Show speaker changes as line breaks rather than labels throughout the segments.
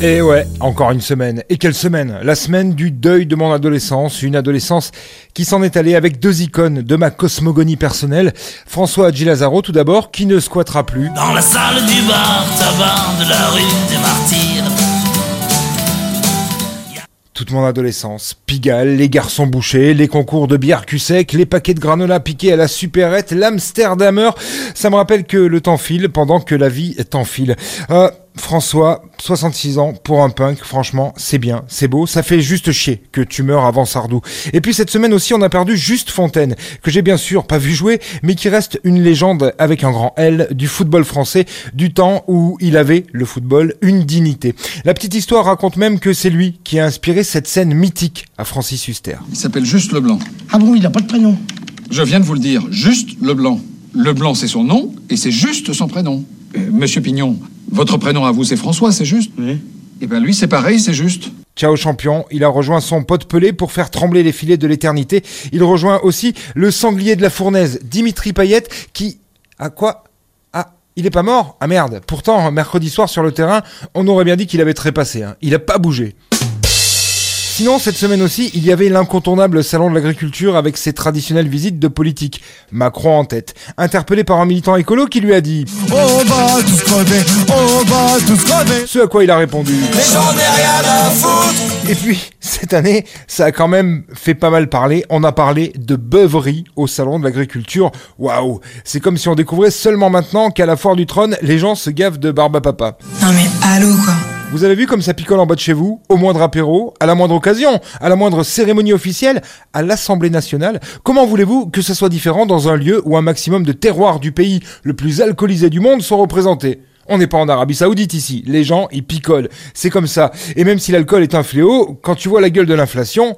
Et ouais, encore une semaine. Et quelle semaine? La semaine du deuil de mon adolescence, une adolescence qui s'en est allée avec deux icônes de ma cosmogonie personnelle. François Gilazaro tout d'abord, qui ne squattera plus.
Dans la salle du bar, tabac de la rue des Martyrs.
Toute mon adolescence, Pigalle, les garçons bouchés, les concours de bière cul sec, les paquets de granola piqués à la supérette, l'Amsterdamer, ça me rappelle que le temps file pendant que la vie t'enfile. Euh, François, 66 ans, pour un punk, franchement, c'est bien, c'est beau, ça fait juste chier que tu meurs avant Sardou. Et puis cette semaine aussi, on a perdu Juste Fontaine, que j'ai bien sûr pas vu jouer, mais qui reste une légende avec un grand L du football français, du temps où il avait, le football, une dignité. La petite histoire raconte même que c'est lui qui a inspiré cette scène mythique à Francis Huster.
Il s'appelle Juste Leblanc.
Ah bon, il a pas de prénom
Je viens de vous le dire, Juste Leblanc. Leblanc, c'est son nom et c'est juste son prénom. Euh, Monsieur Pignon, votre prénom à vous, c'est François, c'est juste
Oui.
Eh ben lui, c'est pareil, c'est juste.
Ciao champion, il a rejoint son pote Pelé pour faire trembler les filets de l'éternité. Il rejoint aussi le sanglier de la fournaise, Dimitri Payet, qui... À quoi? Ah, il est pas mort? Ah merde, pourtant, mercredi soir sur le terrain, on aurait bien dit qu'il avait trépassé. Hein. Il a pas bougé. Sinon, cette semaine aussi, il y avait l'incontournable salon de l'agriculture avec ses traditionnelles visites de politique. Macron en tête. Interpellé par un militant écolo qui lui a dit
On va tous crever, on va tous crever.
Ce à quoi il a répondu
Mais j'en ai rien à foutre.
Et puis, cette année, ça a quand même fait pas mal parler. On a parlé de beuverie au salon de l'agriculture. Waouh C'est comme si on découvrait seulement maintenant qu'à la foire du trône, les gens se gavent de barbe à papa.
Non mais allô quoi
Vous avez vu comme ça picole en bas de chez vous Au moindre apéro, à la moindre occasion, à la moindre cérémonie officielle, à l'Assemblée nationale Comment voulez-vous que ça soit différent dans un lieu où un maximum de terroirs du pays le plus alcoolisé du monde sont représentés? On n'est pas en Arabie Saoudite ici. Les gens, ils picolent. C'est comme ça. Et même si l'alcool est un fléau, quand tu vois la gueule de l'inflation,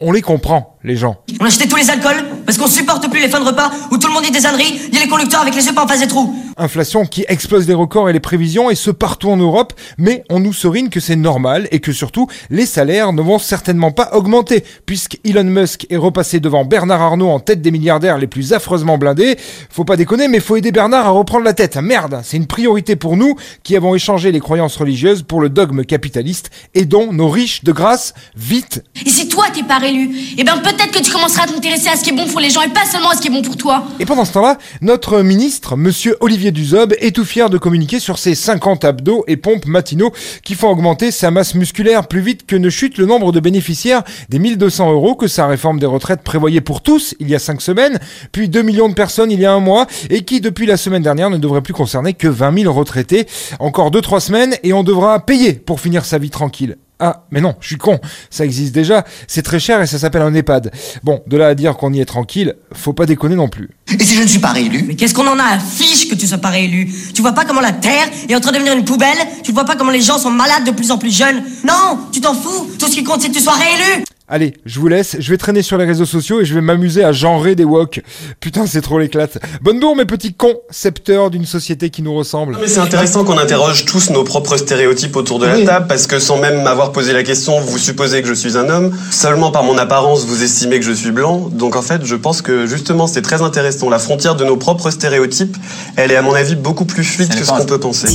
on les comprend, les gens.
On a acheté tous les alcools? Parce qu'on supporte plus les fins de repas où tout le monde dit des âneries, il y a les conducteurs avec les yeux pas en face des trous.
Inflation qui explose les records et les prévisions, et ce partout en Europe, mais on nous serine que c'est normal et que surtout, les salaires ne vont certainement pas augmenter, puisque Elon Musk est repassé devant Bernard Arnault en tête des milliardaires les plus affreusement blindés. Faut pas déconner, mais faut aider Bernard à reprendre la tête. Merde, c'est une priorité pour nous qui avons échangé les croyances religieuses pour le dogme capitaliste. Aidons nos riches de grâce, vite
Et si toi t'es pas réélu, eh ben peut-être que tu commenceras à t'intéresser à ce qui est bon pour les gens et pas seulement ce qui est bon pour toi.
Et pendant ce temps-là, notre ministre, monsieur Olivier Dussopt, est tout fier de communiquer sur ses 50 abdos et pompes matinaux qui font augmenter sa masse musculaire plus vite que ne chute le nombre de bénéficiaires des 1200 euros que sa réforme des retraites prévoyait pour tous il y a 5 semaines, puis 2 millions de personnes il y a un mois, et qui depuis la semaine dernière ne devrait plus concerner que 20 000 retraités. Encore 2-3 semaines et on devra payer pour finir sa vie tranquille. Ah, mais non, je suis con, ça existe déjà, c'est très cher et ça s'appelle un EHPAD. Bon, de là à dire qu'on y est tranquille, faut pas déconner non plus.
Et si je ne suis pas réélu
Mais qu'est-ce qu'on en a à fiche que tu sois pas réélu? Tu vois pas comment la Terre est en train de devenir une poubelle? Tu vois pas comment les gens sont malades de plus en plus jeunes? Non, tu t'en fous. Tout ce qui compte c'est que tu sois réélu
Allez, je vous laisse, je vais traîner sur les réseaux sociaux et je vais m'amuser à genrer des wok. Putain, c'est trop l'éclate. Bonne bourre mes petits concepteurs d'une société qui nous ressemble.
Mais c'est intéressant qu'on interroge tous nos propres stéréotypes autour de la table, parce que sans même m'avoir posé la question, vous supposez que je suis un homme. Seulement par mon apparence, vous estimez que je suis blanc. Donc en fait, je pense que justement, c'est très intéressant. La frontière de nos propres stéréotypes, elle est à mon avis beaucoup plus fluide que ce qu'on peut penser.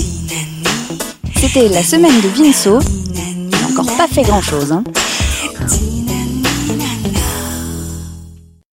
C'était la semaine de Vinceau. Il n'a encore pas fait grand chose. Hein.